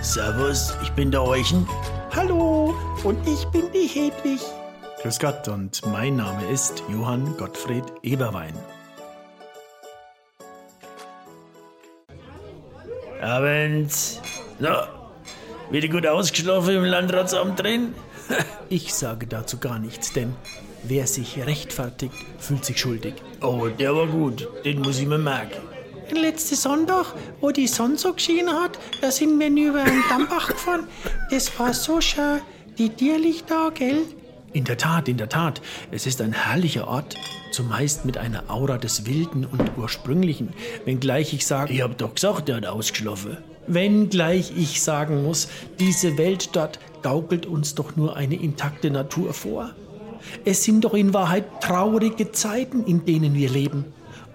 Servus, ich bin der Euchen. Hallo, und ich bin die Hedwig. Grüß Gott und mein Name ist Johann Gottfried Eberwein. Abend. Na, wieder gut ausgeschlafen im Landratsamt drin? Ich sage dazu gar nichts, denn wer sich rechtfertigt, fühlt sich schuldig. Oh, der war gut. Den muss ich mir merken. Letzte Sonntag, wo die Sonne so geschienen hat, da sind wir über einen Dammbach gefahren. Das war so schön. Die Tierlichter, gell? In der Tat, in der Tat, es ist ein herrlicher Ort, zumeist mit einer Aura des Wilden und Ursprünglichen, wenngleich ich sage, Ich hab doch gesagt, der hat ausgeschlafen. Wenngleich ich sagen muss, diese Welt dort gaukelt uns doch nur eine intakte Natur vor. Es sind doch in Wahrheit traurige Zeiten, in denen wir leben.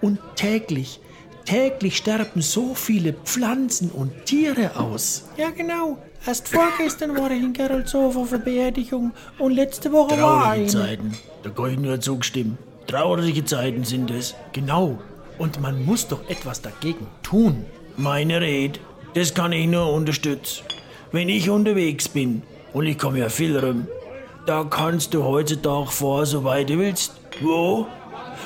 Und täglich, täglich sterben so viele Pflanzen und Tiere aus. Ja, genau. Erst vorgestern war ich in Geroldshof auf einer Beerdigung und letzte Woche war Traurige. Zeiten. Da kann ich nur zugestimmen. Traurige Zeiten sind es. Genau. Und man muss doch etwas dagegen tun. Meine Rede, das kann ich nur unterstützen. Wenn ich unterwegs bin, und ich komme ja viel rum, da kannst du heutzutage fahren, so weit du willst. Wo?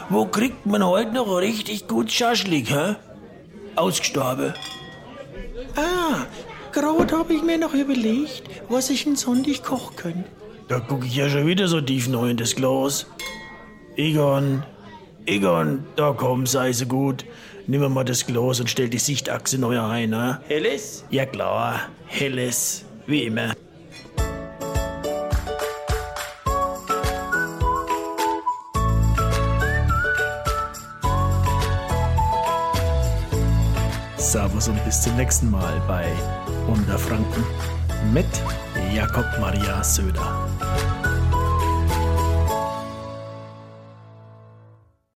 Wo kriegt man heute noch richtig gut Schaschlik, hä? Ausgestorben. Ah, gerade habe ich mir noch überlegt, was ich in Sonntag kochen könnte. Da guck ich ja schon wieder so tief neu in das Glas. Egon, Egon, da komm, sei so gut. Nimm mal das Glas und stell die Sichtachse neu ein, ne? Helles? Ja klar, helles, wie immer. Servus und bis zum nächsten Mal bei Unterfranken mit Jakob Maria Söder.